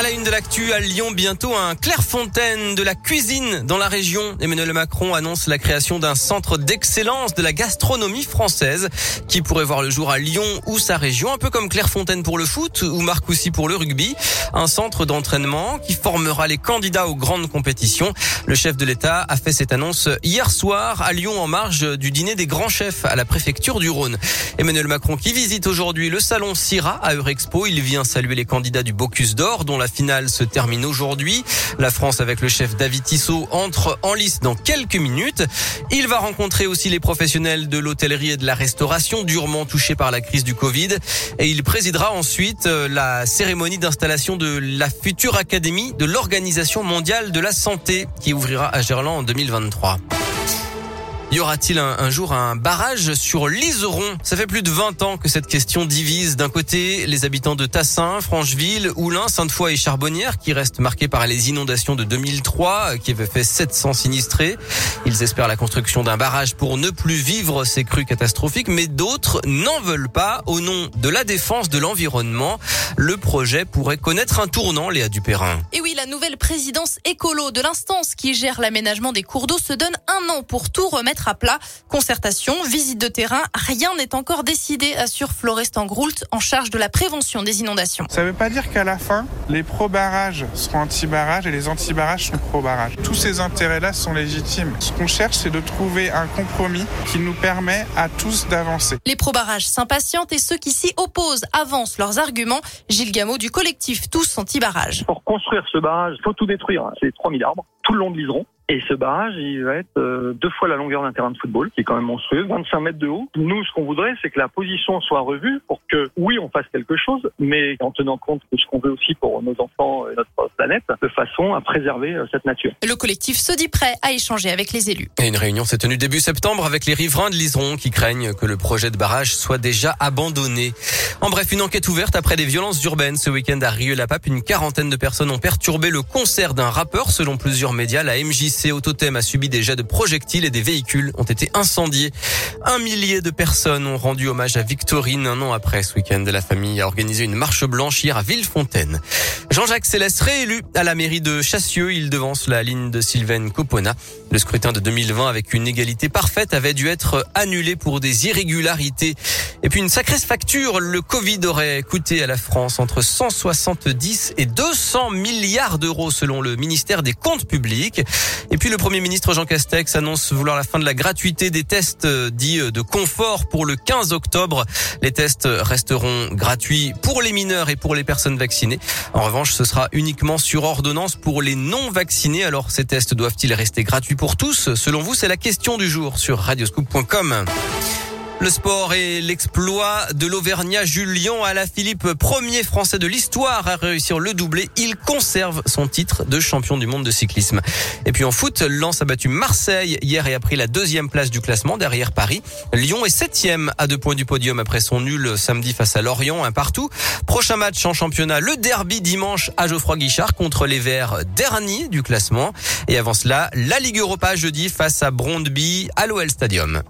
À la une de l'actu, à Lyon, bientôt un Clairefontaine de la cuisine dans la région. Emmanuel Macron annonce la création d'un centre d'excellence de la gastronomie française qui pourrait voir le jour à Lyon ou sa région, un peu comme Clairefontaine pour le foot ou Marcoussis pour le rugby. Un centre d'entraînement qui formera les candidats aux grandes compétitions. Le chef de l'État a fait cette annonce hier soir à Lyon en marge du dîner des grands chefs à la préfecture du Rhône. Emmanuel Macron qui visite aujourd'hui le salon Syrah à Eurexpo. Il vient saluer les candidats du Bocuse d'Or dont la finale se termine aujourd'hui. La France avec le chef David Tissot entre en lice dans quelques minutes. Il va rencontrer aussi les professionnels de l'hôtellerie et de la restauration durement touchés par la crise du Covid et il présidera ensuite euh, la cérémonie d'installation de la future académie de l'Organisation mondiale de la santé qui ouvrira à Gerland en 2023. Y aura-t-il un, jour un barrage sur l'Iseron? Ça fait plus de 20 ans que cette question divise. D'un côté, les habitants de Tassin, Francheville, Oulin, Sainte-Foy et Charbonnières qui restent marqués par les inondations de 2003 qui avaient fait 700 sinistrés. Ils espèrent la construction d'un barrage pour ne plus vivre ces crues catastrophiques, mais d'autres n'en veulent pas au nom de la défense de l'environnement. Le projet pourrait connaître un tournant, Léa Dupérin. Et la nouvelle présidence écolo de l'instance qui gère l'aménagement des cours d'eau se donne un an pour tout remettre à plat. Concertation, visite de terrain, rien n'est encore décidé, assure Florestan Groult en charge de la prévention des inondations. Ça ne veut pas dire qu'à la fin, les pro-barrages seront anti-barrages et les anti-barrages sont pro-barrages. Tous ces intérêts-là sont légitimes. Ce qu'on cherche, c'est de trouver un compromis qui nous permet à tous d'avancer. Les pro-barrages s'impatientent et ceux qui s'y opposent avancent leurs arguments. Gilles Gameau du collectif Tous Anti-Barrages. Pour construire ce barrage, il faut tout détruire. C'est 3000 arbres, tout le long de l'Iseron. Et ce barrage, il va être euh, deux fois la longueur d'un terrain de football, qui est quand même monstrueux, 25 mètres de haut. Nous, ce qu'on voudrait, c'est que la position soit revue pour que, oui, on fasse quelque chose, mais en tenant compte de ce qu'on veut aussi pour nos enfants et notre planète, de façon à préserver euh, cette nature. Le collectif se dit prêt à échanger avec les élus. Et une réunion s'est tenue début septembre avec les riverains de l'Iseron qui craignent que le projet de barrage soit déjà abandonné. En bref, une enquête ouverte après des violences urbaines ce week-end à Rieux-la-Pape. Une quarantaine de personnes ont perturbé le concert d'un rappeur. Selon plusieurs médias, la MJC Autotem a subi des jets de projectiles et des véhicules ont été incendiés. Un millier de personnes ont rendu hommage à Victorine un an après ce week-end. La famille a organisé une marche blanche hier à Villefontaine. Jean-Jacques Céleste réélu à la mairie de Chassieux. Il devance la ligne de Sylvain Copona. Le scrutin de 2020 avec une égalité parfaite avait dû être annulé pour des irrégularités. Et puis une sacrée facture. Le Covid aurait coûté à la France entre 170 et 200 milliards d'euros selon le ministère des Comptes publics. Et puis le Premier ministre Jean Castex annonce vouloir la fin de la gratuité des tests euh, dits euh, de confort pour le 15 octobre. Les tests resteront gratuits pour les mineurs et pour les personnes vaccinées. En revanche, ce sera uniquement sur ordonnance pour les non vaccinés. Alors ces tests doivent-ils rester gratuits pour tous? Selon vous, c'est la question du jour sur radioscoop.com. Le sport et l'exploit de l'Auvergnat Julien à la Philippe, premier français de l'histoire à réussir le doublé. Il conserve son titre de champion du monde de cyclisme. Et puis en foot, Lens a battu Marseille hier et a pris la deuxième place du classement derrière Paris. Lyon est septième à deux points du podium après son nul samedi face à Lorient, un partout. Prochain match en championnat, le derby dimanche à Geoffroy Guichard contre les Verts, dernier du classement. Et avant cela, la Ligue Europa jeudi face à Brondby à l'OL Stadium.